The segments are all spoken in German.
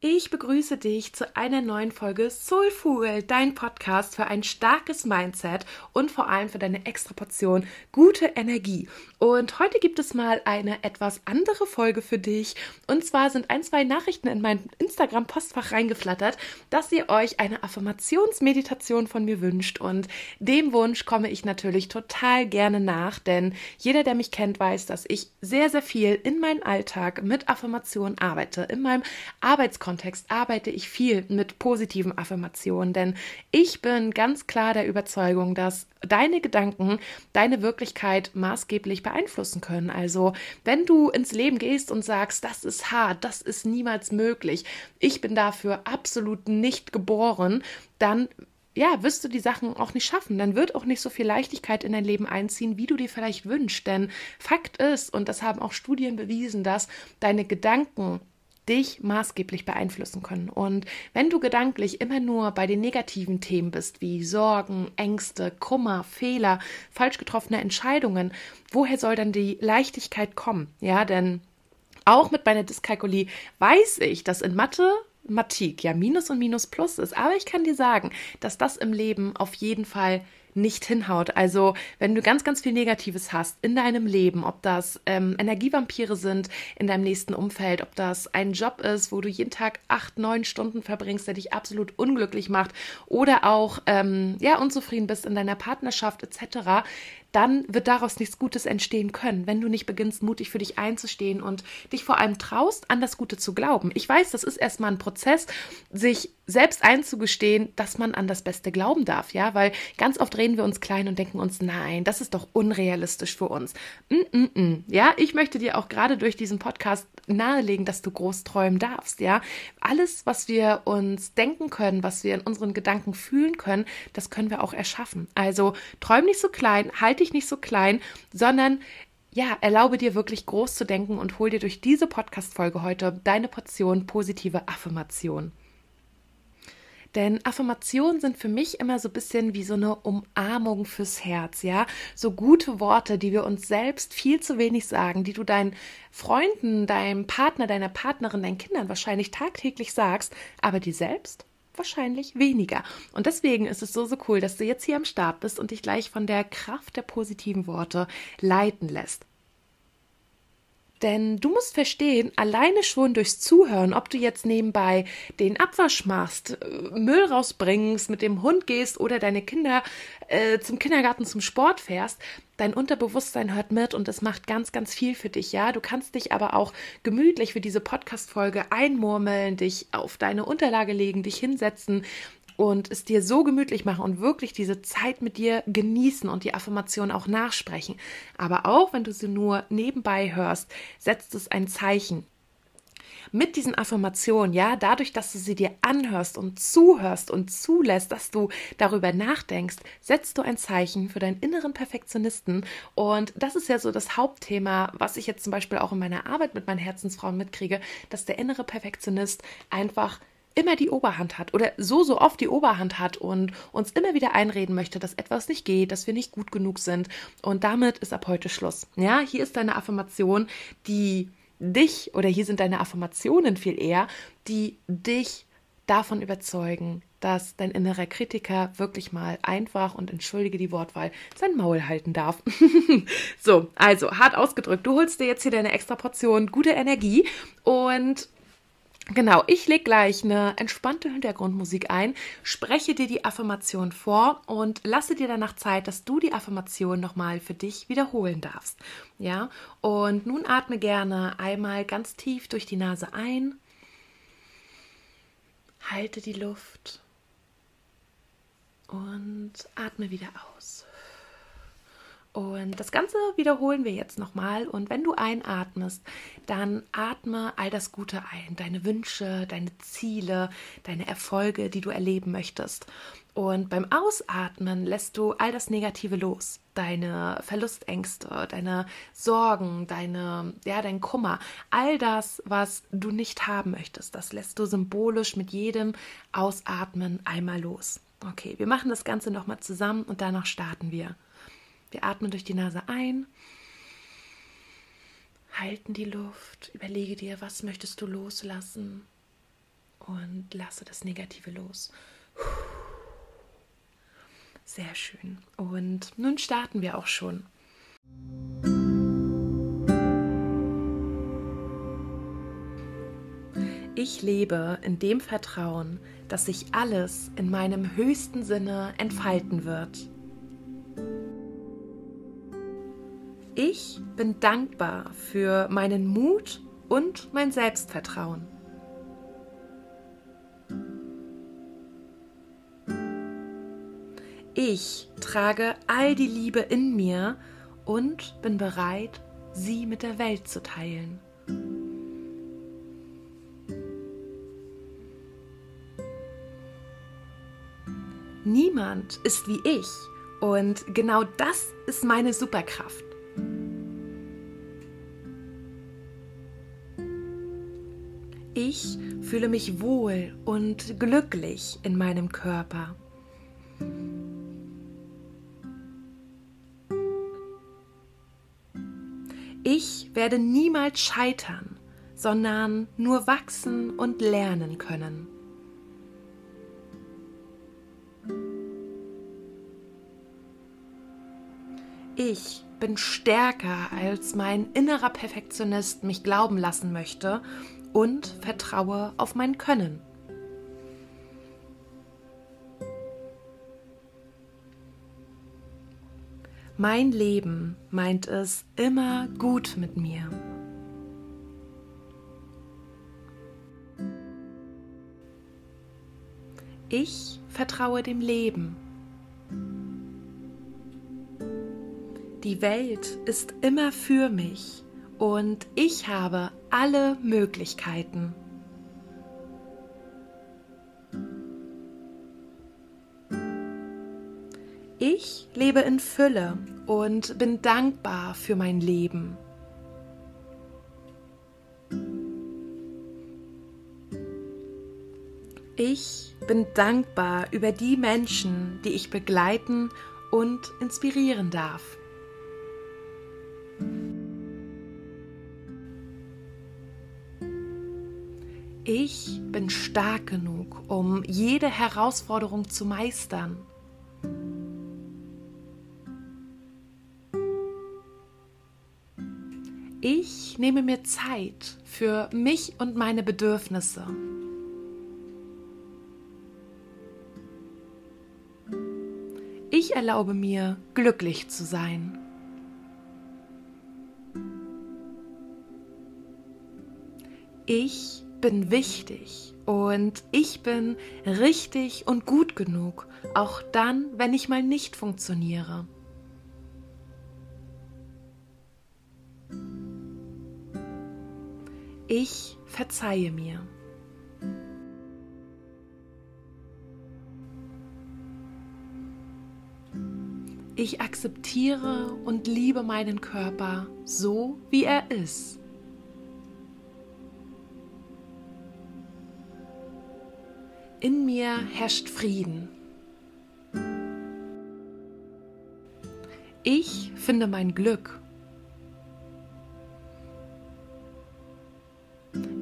Ich begrüße dich zu einer neuen Folge Soulful, dein Podcast für ein starkes Mindset und vor allem für deine extra Portion gute Energie. Und heute gibt es mal eine etwas andere Folge für dich. Und zwar sind ein, zwei Nachrichten in mein Instagram-Postfach reingeflattert, dass ihr euch eine Affirmationsmeditation von mir wünscht. Und dem Wunsch komme ich natürlich total gerne nach, denn jeder, der mich kennt, weiß, dass ich sehr, sehr viel in meinem Alltag mit Affirmationen arbeite, in meinem Arbeitskontext Arbeitskontext arbeite ich viel mit positiven Affirmationen, denn ich bin ganz klar der Überzeugung, dass deine Gedanken deine Wirklichkeit maßgeblich beeinflussen können. Also, wenn du ins Leben gehst und sagst, das ist hart, das ist niemals möglich, ich bin dafür absolut nicht geboren, dann ja, wirst du die Sachen auch nicht schaffen. Dann wird auch nicht so viel Leichtigkeit in dein Leben einziehen, wie du dir vielleicht wünschst. Denn Fakt ist, und das haben auch Studien bewiesen, dass deine Gedanken dich maßgeblich beeinflussen können. Und wenn du gedanklich immer nur bei den negativen Themen bist, wie Sorgen, Ängste, Kummer, Fehler, falsch getroffene Entscheidungen, woher soll dann die Leichtigkeit kommen? Ja, denn auch mit meiner Dyskalkulie weiß ich, dass in Mathe Mathematik ja Minus und Minus Plus ist. Aber ich kann dir sagen, dass das im Leben auf jeden Fall nicht hinhaut. Also wenn du ganz, ganz viel Negatives hast in deinem Leben, ob das ähm, Energievampire sind in deinem nächsten Umfeld, ob das ein Job ist, wo du jeden Tag acht, neun Stunden verbringst, der dich absolut unglücklich macht oder auch ähm, ja unzufrieden bist in deiner Partnerschaft etc., dann wird daraus nichts Gutes entstehen können, wenn du nicht beginnst, mutig für dich einzustehen und dich vor allem traust, an das Gute zu glauben. Ich weiß, das ist erstmal ein Prozess, sich selbst einzugestehen, dass man an das Beste glauben darf, ja, weil ganz oft reden wir uns klein und denken uns, nein, das ist doch unrealistisch für uns. Mm -mm -mm. Ja, ich möchte dir auch gerade durch diesen Podcast nahelegen, dass du groß träumen darfst, ja. Alles, was wir uns denken können, was wir in unseren Gedanken fühlen können, das können wir auch erschaffen. Also träum nicht so klein, halte dich nicht so klein, sondern ja, erlaube dir wirklich groß zu denken und hol dir durch diese Podcast-Folge heute deine Portion positive Affirmation. Denn Affirmationen sind für mich immer so ein bisschen wie so eine Umarmung fürs Herz, ja. So gute Worte, die wir uns selbst viel zu wenig sagen, die du deinen Freunden, deinem Partner, deiner Partnerin, deinen Kindern wahrscheinlich tagtäglich sagst, aber die selbst wahrscheinlich weniger. Und deswegen ist es so, so cool, dass du jetzt hier am Start bist und dich gleich von der Kraft der positiven Worte leiten lässt. Denn du musst verstehen, alleine schon durchs Zuhören, ob du jetzt nebenbei den Abwasch machst, äh, Müll rausbringst, mit dem Hund gehst oder deine Kinder äh, zum Kindergarten zum Sport fährst, dein Unterbewusstsein hört mit und es macht ganz, ganz viel für dich, ja. Du kannst dich aber auch gemütlich für diese Podcast-Folge einmurmeln, dich auf deine Unterlage legen, dich hinsetzen und es dir so gemütlich machen und wirklich diese Zeit mit dir genießen und die Affirmation auch nachsprechen. Aber auch wenn du sie nur nebenbei hörst, setzt es ein Zeichen mit diesen Affirmationen, ja, dadurch, dass du sie dir anhörst und zuhörst und zulässt, dass du darüber nachdenkst, setzt du ein Zeichen für deinen inneren Perfektionisten. Und das ist ja so das Hauptthema, was ich jetzt zum Beispiel auch in meiner Arbeit mit meinen Herzensfrauen mitkriege, dass der innere Perfektionist einfach immer die Oberhand hat oder so, so oft die Oberhand hat und uns immer wieder einreden möchte, dass etwas nicht geht, dass wir nicht gut genug sind. Und damit ist ab heute Schluss. Ja, hier ist deine Affirmation, die dich, oder hier sind deine Affirmationen viel eher, die dich davon überzeugen, dass dein innerer Kritiker wirklich mal einfach und entschuldige die Wortwahl sein Maul halten darf. so, also hart ausgedrückt, du holst dir jetzt hier deine extra Portion gute Energie und Genau, ich lege gleich eine entspannte Hintergrundmusik ein, spreche dir die Affirmation vor und lasse dir danach Zeit, dass du die Affirmation nochmal für dich wiederholen darfst. Ja, und nun atme gerne einmal ganz tief durch die Nase ein, halte die Luft und atme wieder aus. Und das Ganze wiederholen wir jetzt nochmal. Und wenn du einatmest, dann atme all das Gute ein, deine Wünsche, deine Ziele, deine Erfolge, die du erleben möchtest. Und beim Ausatmen lässt du all das Negative los, deine Verlustängste, deine Sorgen, deine, ja, dein Kummer, all das, was du nicht haben möchtest, das lässt du symbolisch mit jedem Ausatmen einmal los. Okay, wir machen das Ganze nochmal zusammen und danach starten wir. Wir atmen durch die Nase ein, halten die Luft, überlege dir, was möchtest du loslassen. und lasse das Negative los. Sehr schön. Und nun starten wir auch schon. Ich lebe in dem Vertrauen, dass sich alles in meinem höchsten Sinne entfalten wird. Ich bin dankbar für meinen Mut und mein Selbstvertrauen. Ich trage all die Liebe in mir und bin bereit, sie mit der Welt zu teilen. Niemand ist wie ich und genau das ist meine Superkraft. Ich fühle mich wohl und glücklich in meinem Körper. Ich werde niemals scheitern, sondern nur wachsen und lernen können. Ich bin stärker, als mein innerer Perfektionist mich glauben lassen möchte und vertraue auf mein Können. Mein Leben meint es immer gut mit mir. Ich vertraue dem Leben. Die Welt ist immer für mich und ich habe alle Möglichkeiten. Ich lebe in Fülle und bin dankbar für mein Leben. Ich bin dankbar über die Menschen, die ich begleiten und inspirieren darf. Ich bin stark genug, um jede Herausforderung zu meistern. Ich nehme mir Zeit für mich und meine Bedürfnisse. Ich erlaube mir, glücklich zu sein. Ich bin wichtig und ich bin richtig und gut genug, auch dann, wenn ich mal nicht funktioniere. Ich verzeihe mir. Ich akzeptiere und liebe meinen Körper so, wie er ist. In mir herrscht Frieden. Ich finde mein Glück.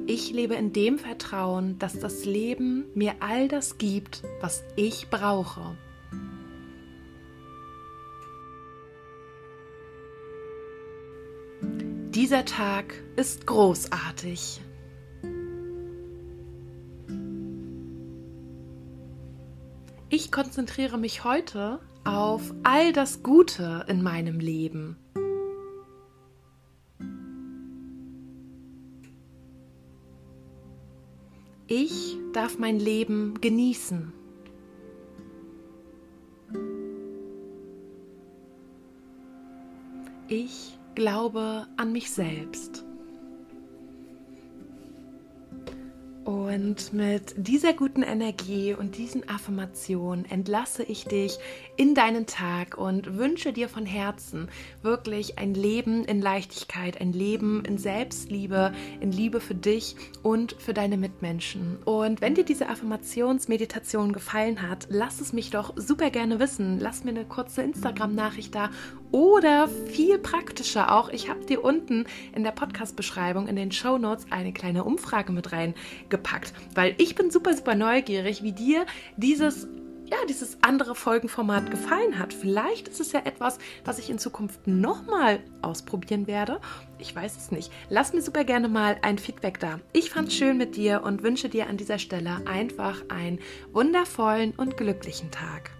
Ich lebe in dem Vertrauen, dass das Leben mir all das gibt, was ich brauche. Dieser Tag ist großartig. Ich konzentriere mich heute auf all das Gute in meinem Leben. Ich darf mein Leben genießen. Ich glaube an mich selbst. Und mit dieser guten Energie und diesen Affirmationen entlasse ich dich in deinen Tag und wünsche dir von Herzen wirklich ein Leben in Leichtigkeit, ein Leben in Selbstliebe, in Liebe für dich und für deine Mitmenschen. Und wenn dir diese Affirmationsmeditation gefallen hat, lass es mich doch super gerne wissen. Lass mir eine kurze Instagram-Nachricht da oder viel praktischer auch, ich habe dir unten in der Podcast-Beschreibung in den Show Notes eine kleine Umfrage mit reingepackt gesagt, weil ich bin super, super neugierig, wie dir dieses ja, dieses andere Folgenformat gefallen hat. Vielleicht ist es ja etwas, was ich in Zukunft nochmal ausprobieren werde. Ich weiß es nicht. Lass mir super gerne mal ein Feedback da. Ich fand es schön mit dir und wünsche dir an dieser Stelle einfach einen wundervollen und glücklichen Tag.